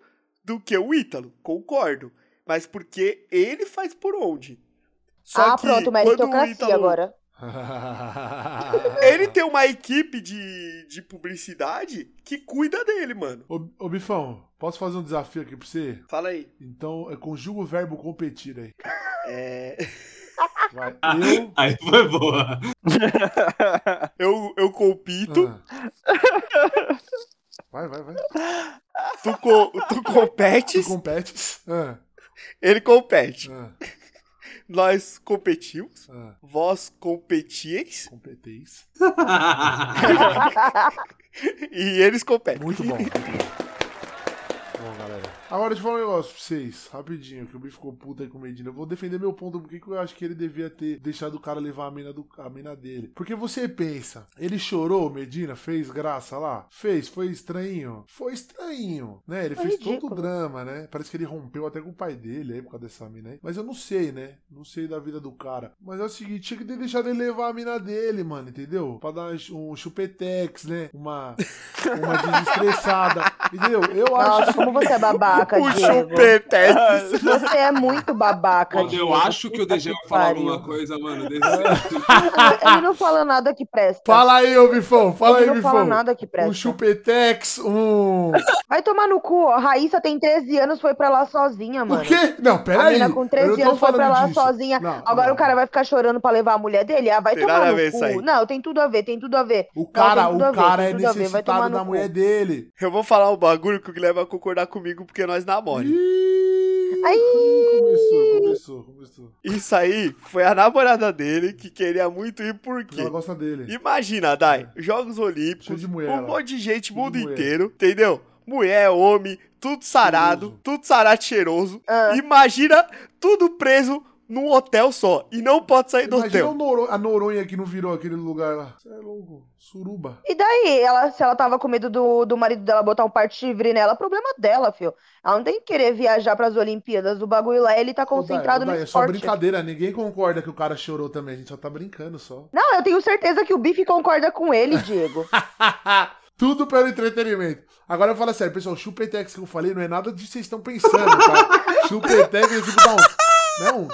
do que o Ítalo, concordo. Mas porque ele faz por onde? Só ah, que pronto, quando o meritocracia Ítalo- agora. Ele tem uma equipe de, de publicidade que cuida dele, mano. Ô, ô, Bifão, posso fazer um desafio aqui pra você? Fala aí. Então, é, conjuga o verbo competir aí. É, Vai. Eu. Aí foi boa. eu, eu compito, Ah. Vai, vai, vai. tu, co- tu Tu competes, competes. Ah, ele compete. ah, Nós competimos, ah. vós competíeis Competeis. e eles competem. Muito bom, muito bom. Bom, galera. Agora deixa eu falar um negócio pra vocês, rapidinho, que o Bi ficou puto aí com o Medina. Eu vou defender meu ponto, porque que eu acho que ele devia ter deixado o cara levar a mina, do, a mina dele. Porque você pensa, ele chorou, Medina, fez graça lá? Fez, foi estranho? Foi estranho, né? Ele Foi fez todo ridículo. o drama, né? Parece que ele rompeu até com o pai dele aí por causa dessa mina aí. Mas eu não sei, né? Não sei da vida do cara. Mas é o seguinte, tinha que ter deixado ele levar a mina dele, mano, entendeu? Pra dar um chupetex, né? Uma, uma desestressada. Entendeu? Eu acho Nossa, como você é babaca, O Diego. chupetex. Você é muito babaca, Quando eu Diego. acho que o DG vai falar alguma coisa, mano, desse... Ele não fala nada que presta. Fala aí, ô Bifão, fala Ele aí, não fala Bifão. nada que presta. Um chupetex, um. Vai tomar no cu, ó. Raíssa tem 13 anos, foi pra lá sozinha, mano. O quê? Não, A peraí. menina com eu 13 não tô anos foi pra lá disso. sozinha. Não, Agora não. o cara vai ficar chorando pra levar a mulher dele? Ah, vai Tem nada tomar a no ver cu. isso aí. Não, tem tudo a ver, tem tudo a ver. O cara, tudo o a ver, cara é a ver, tomar necessitado da cu. mulher dele. Eu vou falar um bagulho que o Guilherme vai concordar comigo porque nós. Ih, Ai. começou, começou, começou. Isso aí foi a namorada dele que queria muito ir por Porque ela quê? gosta dele. Imagina, Dai, Jogos Cheio Olímpicos, de mulher um monte de gente, mundo de inteiro, entendeu? Mulher, homem, tudo sarado, Cheiroso. tudo sarado cheiroso. Ah. Imagina tudo preso num hotel só e não pode sair do Imagina hotel. o Noro- a Noronha que não virou aquele lugar lá. Você é louco. Suruba. E daí, ela, se ela tava com medo do, do marido dela botar um partivre nela, problema dela, filho. Ela não tem que querer viajar pras Olimpíadas. O bagulho lá, ele tá Ô, Dai, concentrado no Dai, É só esporte. brincadeira. Ninguém concorda que o cara chorou também. A gente só tá brincando só. Não, eu tenho certeza que o Bife concorda com ele, Diego. Tudo pelo entretenimento. Agora eu falo sério, pessoal, o chupetex que eu falei não é nada de vocês estão pensando, tá? chupetex é tipo um. Não.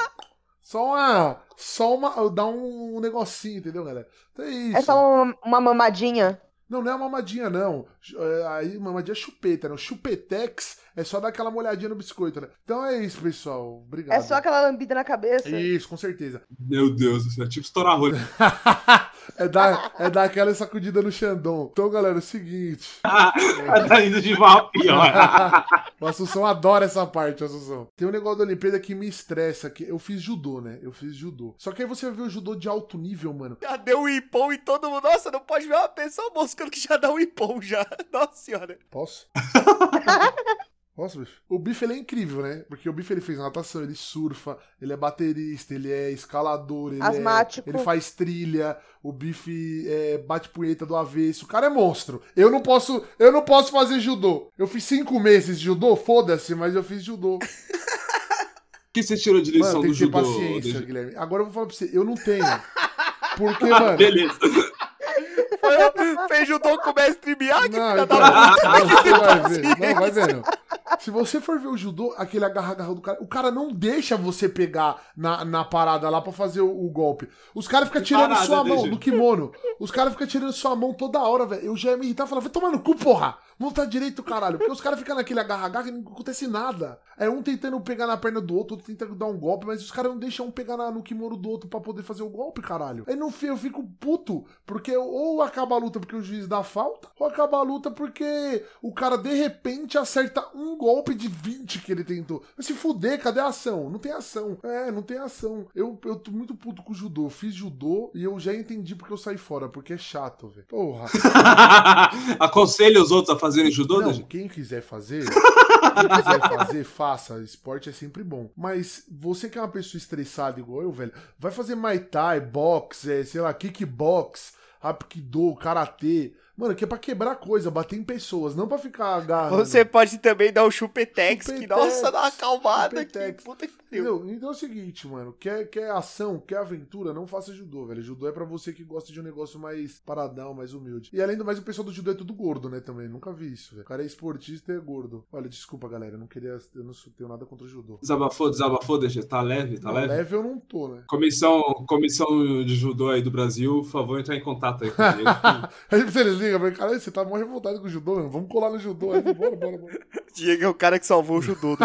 Só uma. Só uma. Dar um negocinho, entendeu, galera? Então é isso. É só uma, uma mamadinha. Não, não é uma mamadinha, não. É, Aí, mamadinha é chupeta, né? O chupetex é só dar aquela molhadinha no biscoito, né? Então é isso, pessoal. Obrigado. É só aquela lambida na cabeça. Isso, com certeza. Meu Deus do céu, tipo estourar rolha. é, dar, é dar aquela sacudida no Xandão. Então, galera, é o seguinte. tá indo de mal pior. O Assunção adora essa parte, Assunção. Tem um negócio da Olimpíada que me estressa, que eu fiz judô, né? Eu fiz judô. Só que aí você ver o judô de alto nível, mano. Já deu um impão em todo mundo. Nossa, não pode ver uma pessoa moscando que já dá um impão já. Nossa senhora. Posso? Posso, bife? O bife ele é incrível, né? Porque o bife ele fez natação, ele surfa, ele é baterista, ele é escalador, ele, é, Asmático. ele faz trilha, o bife é, bate punheta do avesso. O cara é monstro. Eu não posso, eu não posso fazer judô. Eu fiz cinco meses de judô, foda-se, mas eu fiz judô. O que você tirou de lição Mano, tem do que ter judô? paciência, DG? Guilherme. Agora eu vou falar pra você, eu não tenho. Porque, mano. Beleza. Fez judô com o mestre Miyagi, Não, filha então, da puta. não, você vai ver. Não, vai vendo. Se você for ver o judô, aquele agarra-agarra do cara, o cara não deixa você pegar na, na parada lá pra fazer o, o golpe. Os caras ficam tirando parada, sua mão DG? do kimono. Os caras ficam tirando sua mão toda hora, velho. Eu já ia me irritar e falar, vai tomar no cu, porra! Não tá direito, caralho. Porque os caras ficam naquele agarra-agarra e não acontece nada. É um tentando pegar na perna do outro, outro tentando dar um golpe, mas os caras não deixam um pegar na- no kimono do outro pra poder fazer o golpe, caralho. Aí não, eu fico puto, porque ou acaba a luta porque o juiz dá falta, ou acaba a luta porque o cara de repente acerta um golpe de 20 que ele tentou. Mas se fuder, cadê a ação? Não tem ação. É, não tem ação. Eu, eu tô muito puto com o judô. Fiz judô e eu já entendi porque eu saí fora, porque é chato, velho. Porra. Aconselha os outros a fazerem judô, Não, quem quiser fazer, quem quiser fazer, faça. Esporte é sempre bom. Mas você que é uma pessoa estressada igual eu, velho, vai fazer Muay Thai, boxe, é, sei lá, kickbox, Hapkido, Karatê. Mano, que é pra quebrar coisa, bater em pessoas, não pra ficar agarrando. Você pode também dar o chupetex, que Chupetex, nossa, dá uma acalmada que chupetex. puta que pariu. Então é o seguinte, mano. Quer, quer ação, quer aventura, não faça judô, velho. Judô é pra você que gosta de um negócio mais paradão, mais humilde. E além do mais, o pessoal do judô é tudo gordo, né, também. Nunca vi isso, velho. O cara é esportista e é gordo. Olha, desculpa, galera. Eu não queria. Eu não tenho nada contra o judô. Desabafou, desabafou, DG. Tá leve, tá Não, leve? leve eu não tô, né? Comissão, comissão de judô aí do Brasil, por favor, entrar em contato aí comigo. Liga, mas caralho, você tá mó revoltado com o judô, mano. Vamos colar no judô aí. Bora, bora, bora. Diego é o cara que salvou o judô. do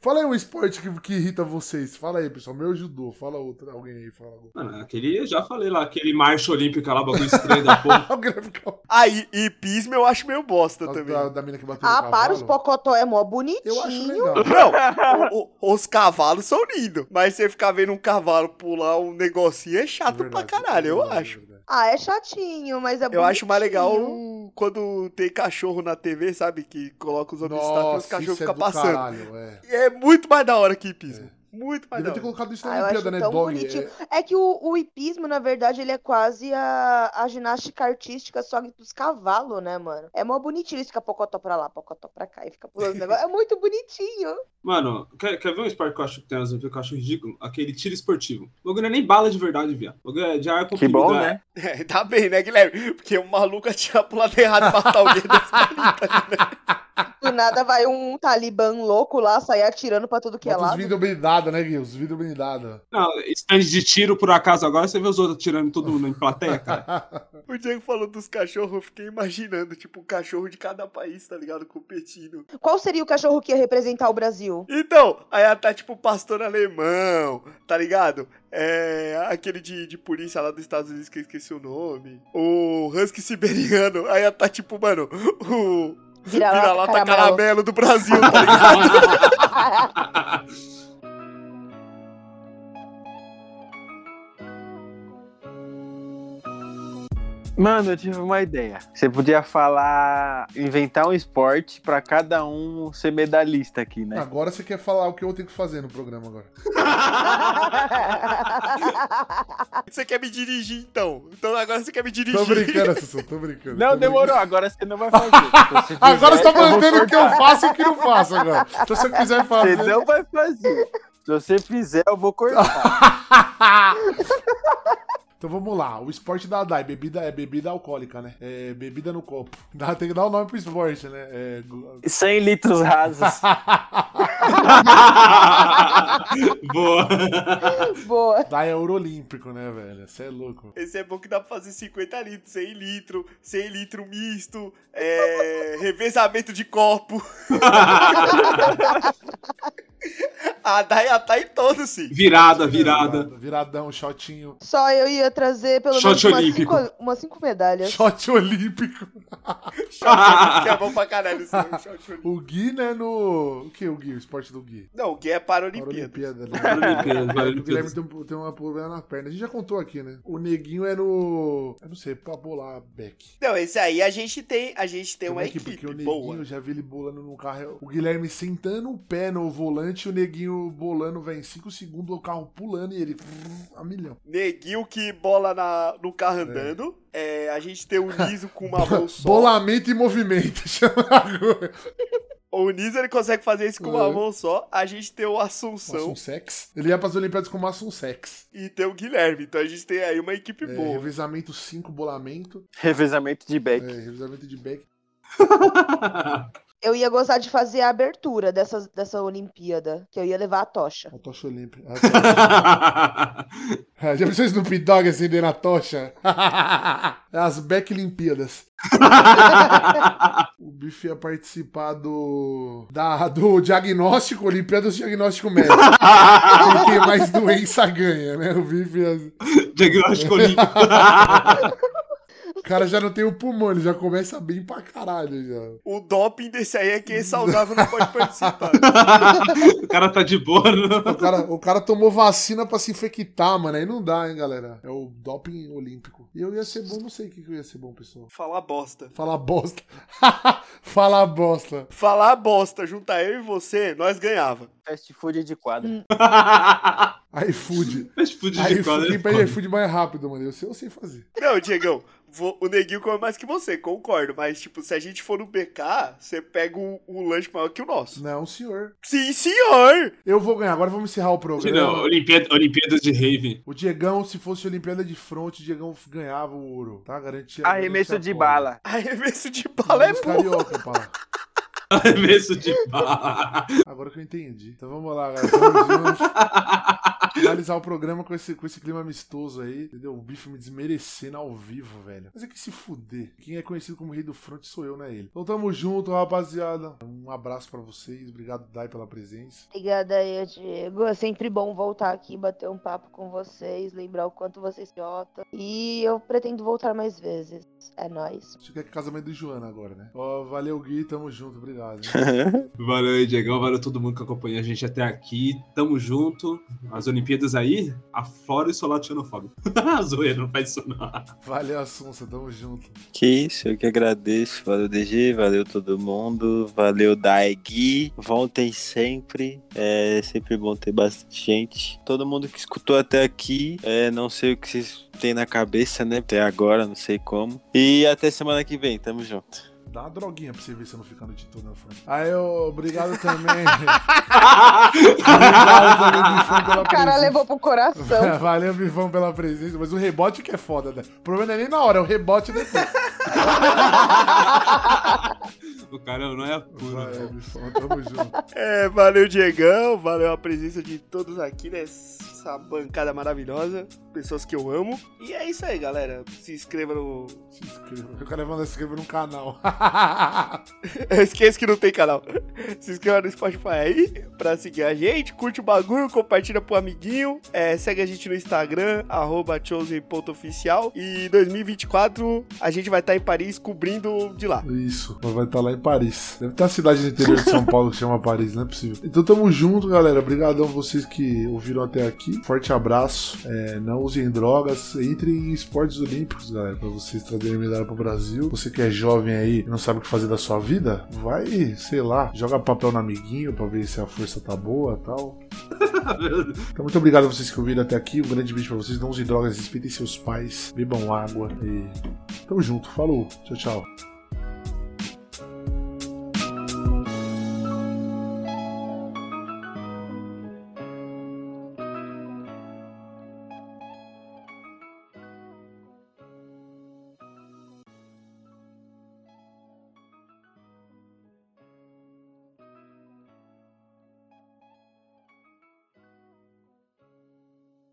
Fala aí um esporte que, que irrita vocês. Fala aí, pessoal. Meu judô. Fala outro. Alguém aí, fala. algum. Mano, aquele, eu já falei lá, aquele marcha olímpica lá, bagulho estranho da porra. Aí, e pismo eu acho meio bosta Da, também. da, da mina que bateu Ah, para, os pocotó é mó bonitinho. Eu acho legal. Não, o- o- os cavalos são lindos, mas você ficar vendo um cavalo pular um negocinho é chato pra Verdade, caralho, eu verdade, acho. verdade. Ah, é chatinho, mas é Eu acho mais legal quando tem cachorro na TV, sabe? Que coloca os obstáculos e os cachorros é ficam do passando. caralho, é. E é muito mais da hora que hipismo. Muito mais Devia ter colocado isso na Ah, Olimpíada, né, tão Dog? bonitinho. É- É que o, o hipismo, na verdade, ele é quase a, a ginástica artística, só que dos cavalos, né, mano? É mó bonitinho, eles ficam pocotó pra lá, pocotó pra cá, e fica pulando o negócio. É muito bonitinho. Mano, quer, quer ver um esporte que eu acho que tem nas Olimpíadas que eu acho ridículo? Aquele tiro esportivo. O bagulho não é nem bala de verdade, viado. O bagulho é de ar Que bom, comprimido, é. né? É, tá bem, né, Guilherme? Porque o maluco atira pro lado errado e matar alguém das palitas, né? Do nada vai um talibã louco lá, sair atirando pra tudo que é Bota lado. vidros blindados, né, Gui? Os vidros blindados. Não, stand de tiro por acaso agora, você vê os outros atirando todo mundo em plateia, cara. O Diego falou dos cachorros, eu fiquei imaginando, tipo, um cachorro de cada país, tá ligado? Competindo. Qual seria o cachorro que ia representar o Brasil? Então, aí ela tá tipo pastor alemão, tá ligado? É aquele de, de polícia lá dos Estados Unidos que eu esqueci o nome. O Husky siberiano. Aí ela tá tipo, mano, o Vira-lata vira-lata caramelo. caramelo. do Brasil, tá ligado? Mano, eu tive uma ideia. Você podia falar, inventar um esporte pra cada um ser medalhista aqui, né? Agora você quer falar o que eu tenho que fazer no programa agora. Você quer me dirigir então? Então agora você quer me dirigir. Tô brincando, Sussu, tô brincando. Não, tô demorou. Agora você não vai fazer. Você Agora você tá mandando o que eu faço e o que não faço agora. Então se eu quiser fazer. Você não vai fazer. Se você fizer, eu vou cortar. Então vamos lá. O esporte da Dai, bebida é bebida alcoólica, né? É bebida no copo. Dá, tem que dar o nome pro esporte, né? É... gu- 100 litros rasos. Boa. Boa. Dai é ouro olímpico, né, velho? Você é louco. Esse é bom que dá pra fazer 50 litros, 100 litros, 100 litros misto, é, revezamento de copo. a Daya tá em todos, sim. Virada, virada. Viradão, shotinho. Só eu ia trazer pelo Shot menos umas olímpico. cinco, umas cinco medalhas. Shot olímpico. Shot que é bom pra caralho olímpico. O Gui, né, no... O que o Gui? O esporte do Gui? Não, o Gui é para a Para a Olimpíada. Olimpíada, né? Paralimpíadas, O Guilherme tem, um- tem um problema na perna. A gente já contou aqui, né? O neguinho é no. Eu não sei, pra bolar back. Não, esse aí a gente tem, a gente tem uma Como é que- equipe porque o neguinho, boa. já vi ele bolando no carro. O Guilherme sentando o pé no volante e o neguinho bolando, velho, em 5 segundos, o carro pulando e ele a milhão. Neguinho que bola na, no carro andando. É, a gente tem o Niso com uma mão só. Bolamento e movimento. chama agora. O Niso ele consegue fazer isso com uma Uhum. mão só. A gente tem o Assunção Maçom Sex. Ele ia pras Olimpíadas com Maçom Sex. e tem o Guilherme. Então a gente tem aí uma equipe É, boa. revezamento 5, bolamento. Revezamento de É, back. revezamento de back. Eu ia gostar de fazer a abertura dessa, dessa Olimpíada, que eu ia levar a tocha. A tocha olímpica. Ah, tá. Já pensou Snoop Dogg acendendo a tocha? É As Back Olimpíadas. o Bife ia participar do. Da, do diagnóstico, Olimpíadas do Diagnóstico Médico. Quem tem mais doença ganha, né? O Bife. ia- Diagnóstico olímpico. O cara já não tem o pulmão, ele já começa bem pra caralho já. O doping desse aí é quem é saudável não pode participar. o cara tá de boa, não. O cara, o cara tomou vacina pra se infectar, mano. Aí não dá, hein, galera. É o doping olímpico. E eu ia ser bom, não sei o que, que eu ia ser bom, pessoal. Falar bosta. Falar bosta. Falar bosta. Falar bosta, juntar eu e você, nós ganhava. Fast food de quadra. iFood. Fast food de quadra. quem pede iFood mais rápido, mano. Eu sei, eu sei fazer. Não, Diegão, vou- o neguinho come mais que você, concordo. Mas, tipo, se a gente for no BK, você pega um, um lanche maior que o nosso. Não, senhor. Sim, senhor! Eu vou ganhar. Agora vamos encerrar o programa. Não, Olimpíada, Olimpíadas de Rave. O Diegão, se fosse Olimpíada de fronte, o Diegão ganhava o ouro. Tá? Garantia. Arremesso de bala. Arremesso de bala é Os bom. carioca, pá. Arremesso de bala. Agora que eu entendi. Então vamos lá, galera. Junto. Finalizar o programa com esse, com esse clima amistoso aí, entendeu? O bife me desmerecendo ao vivo, velho. Mas é que se fuder. Quem é conhecido como rei do front sou eu, né? Ele. Então tamo junto, rapaziada. Um abraço pra vocês. Obrigado, Dai, pela presença. Obrigada aí, Diego. É sempre bom voltar aqui, bater um papo com vocês, lembrar o quanto vocês jota. E eu pretendo voltar mais vezes. É nóis. Acho que é casamento do Joana agora, né? Ó, valeu, Gui. Tamo junto. Obrigado. Valeu aí, Diegão. Valeu todo mundo que acompanhou a gente até aqui. Tamo junto. As Olimpíadas aí, afora o solado xenofóbico. Zoeira, não faz isso não. Valeu, Assunça. Tamo junto. Que isso, eu que agradeço. Valeu, DG, valeu todo mundo. Valeu, Daegui. Voltem sempre. É sempre bom ter bastante gente. Todo mundo que escutou até aqui, é, não sei o que vocês têm na cabeça, né? Até agora, não sei como. E até semana que vem, tamo junto. Dá uma droguinha pra você ver se eu não ficar no editor na frente. Aí, eu, obrigado também. obrigado também, Bifão, pela O cara levou pro coração. Valeu, Bifão, pela presença. Mas o rebote que é foda, né? O problema não é nem na hora, é o rebote depois. O cara não é puro. Vai, Bifão, tamo junto. É, valeu, Diegão. Valeu a presença de todos aqui nessa bancada maravilhosa. Pessoas que eu amo. E é isso aí, galera. Se inscreva no. Se inscreva. Eu quero mandar se inscrever no canal. Eu esqueço que não tem canal. Se inscreva no Spotify aí pra seguir a gente. Curte o bagulho, compartilha pro amiguinho. É, segue a gente no Instagram, arroba chosen.oficial. E 2024 a gente vai estar em Paris cobrindo de lá. Isso, vai estar lá em Paris. Deve ter uma cidade no interior de São Paulo que chama Paris, não é possível. Então tamo junto, galera. Obrigadão vocês que ouviram até aqui. Forte abraço. É, não usem drogas. Entrem em esportes olímpicos, galera, pra vocês trazerem medalha pro Brasil. Você que é jovem aí e não sabe o que fazer da sua vida, vai, sei lá, joga papel no amiguinho pra ver se a força tá boa e tal. Então, muito obrigado a vocês que ouviram até aqui. Um grande beijo pra vocês. Não usem drogas, respeitem seus pais, bebam água e. Tamo junto. Falou. Tchau, tchau.